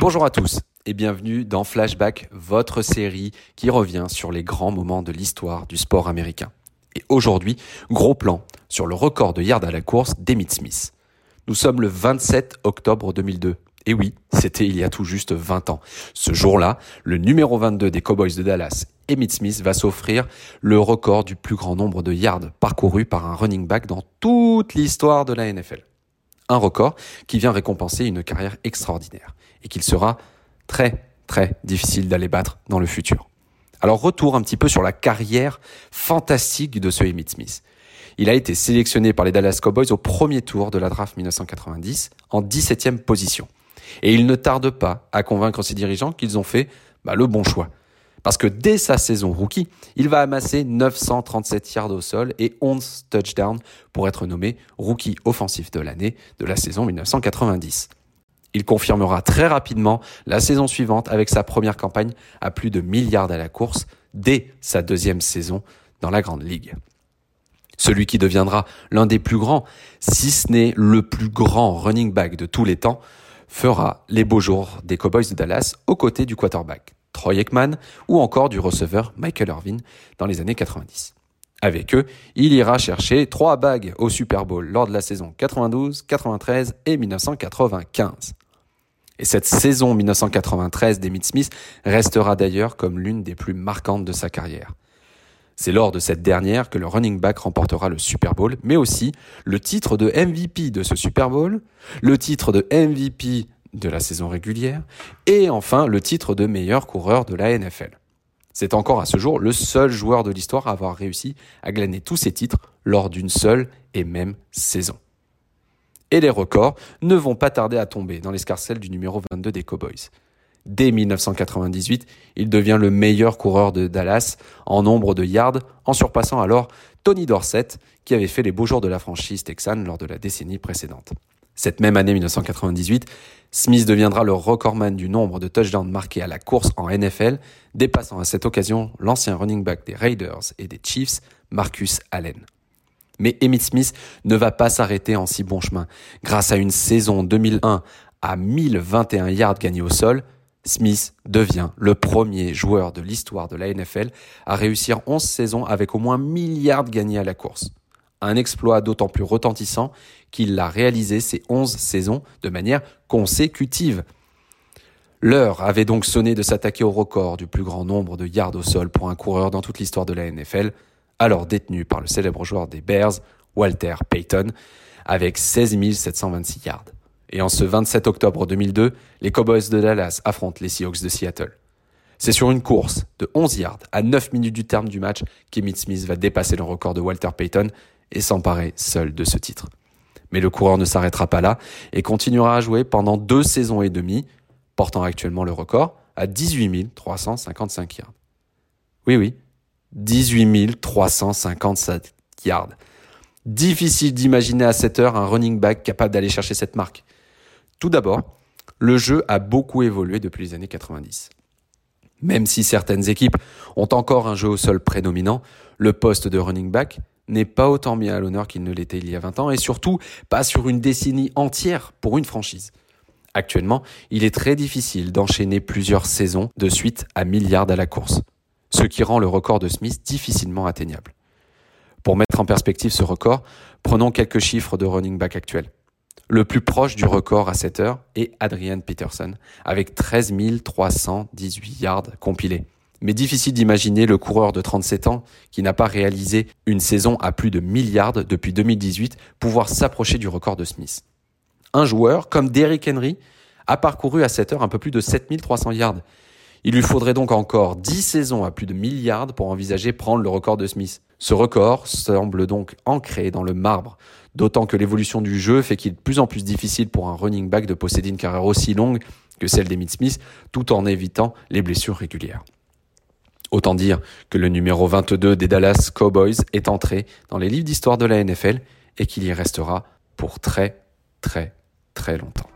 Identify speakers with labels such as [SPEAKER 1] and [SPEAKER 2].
[SPEAKER 1] Bonjour à tous et bienvenue dans Flashback, votre série qui revient sur les grands moments de l'histoire du sport américain. Et aujourd'hui, gros plan sur le record de yards à la course d'Emmitt Smith. Nous sommes le 27 octobre 2002. Et oui, c'était il y a tout juste 20 ans. Ce jour-là, le numéro 22 des Cowboys de Dallas, Emmitt Smith, va s'offrir le record du plus grand nombre de yards parcourus par un running back dans toute l'histoire de la NFL. Un record qui vient récompenser une carrière extraordinaire et qu'il sera très très difficile d'aller battre dans le futur. Alors retour un petit peu sur la carrière fantastique de ce Emmitt Smith. Il a été sélectionné par les Dallas Cowboys au premier tour de la draft 1990 en 17e position. Et il ne tarde pas à convaincre ses dirigeants qu'ils ont fait bah, le bon choix. Parce que dès sa saison rookie, il va amasser 937 yards au sol et 11 touchdowns pour être nommé rookie offensif de l'année de la saison 1990. Il confirmera très rapidement la saison suivante avec sa première campagne à plus de milliards à la course dès sa deuxième saison dans la Grande Ligue. Celui qui deviendra l'un des plus grands, si ce n'est le plus grand running back de tous les temps, fera les beaux jours des Cowboys de Dallas aux côtés du quarterback Troy Aikman ou encore du receveur Michael Irvin dans les années 90. Avec eux, il ira chercher trois bagues au Super Bowl lors de la saison 92, 93 et 1995. Et cette saison 1993 d'Emmitt Smith restera d'ailleurs comme l'une des plus marquantes de sa carrière. C'est lors de cette dernière que le running back remportera le Super Bowl, mais aussi le titre de MVP de ce Super Bowl, le titre de MVP de la saison régulière, et enfin le titre de meilleur coureur de la NFL. C'est encore à ce jour le seul joueur de l'histoire à avoir réussi à glaner tous ces titres lors d'une seule et même saison et les records ne vont pas tarder à tomber dans l'escarcelle du numéro 22 des Cowboys. Dès 1998, il devient le meilleur coureur de Dallas en nombre de yards, en surpassant alors Tony Dorsett, qui avait fait les beaux jours de la franchise texane lors de la décennie précédente. Cette même année 1998, Smith deviendra le recordman du nombre de touchdowns marqués à la course en NFL, dépassant à cette occasion l'ancien running back des Raiders et des Chiefs, Marcus Allen. Mais Emmitt Smith ne va pas s'arrêter en si bon chemin. Grâce à une saison 2001 à 1021 yards gagnés au sol, Smith devient le premier joueur de l'histoire de la NFL à réussir 11 saisons avec au moins 1000 yards gagnés à la course. Un exploit d'autant plus retentissant qu'il l'a réalisé ces 11 saisons de manière consécutive. L'heure avait donc sonné de s'attaquer au record du plus grand nombre de yards au sol pour un coureur dans toute l'histoire de la NFL alors détenu par le célèbre joueur des Bears, Walter Payton, avec 16 726 yards. Et en ce 27 octobre 2002, les Cowboys de Dallas affrontent les Seahawks de Seattle. C'est sur une course de 11 yards à 9 minutes du terme du match qu'Emmitt Smith va dépasser le record de Walter Payton et s'emparer seul de ce titre. Mais le coureur ne s'arrêtera pas là et continuera à jouer pendant deux saisons et demie, portant actuellement le record à 18 355 yards. Oui, oui, 18 357 yards. Difficile d'imaginer à cette heure un running back capable d'aller chercher cette marque. Tout d'abord, le jeu a beaucoup évolué depuis les années 90. Même si certaines équipes ont encore un jeu au sol prédominant, le poste de running back n'est pas autant mis à l'honneur qu'il ne l'était il y a 20 ans et surtout pas sur une décennie entière pour une franchise. Actuellement, il est très difficile d'enchaîner plusieurs saisons de suite à milliards à la course ce qui rend le record de Smith difficilement atteignable. Pour mettre en perspective ce record, prenons quelques chiffres de running back actuels. Le plus proche du record à cette heure est Adrian Peterson, avec 13 318 yards compilés. Mais difficile d'imaginer le coureur de 37 ans qui n'a pas réalisé une saison à plus de milliards depuis 2018 pouvoir s'approcher du record de Smith. Un joueur comme Derrick Henry a parcouru à cette heure un peu plus de 7300 yards il lui faudrait donc encore 10 saisons à plus de milliards pour envisager prendre le record de Smith. Ce record semble donc ancré dans le marbre, d'autant que l'évolution du jeu fait qu'il est de plus en plus difficile pour un running back de posséder une carrière aussi longue que celle d'Emmitt Smith, tout en évitant les blessures régulières. Autant dire que le numéro 22 des Dallas Cowboys est entré dans les livres d'histoire de la NFL et qu'il y restera pour très très très longtemps.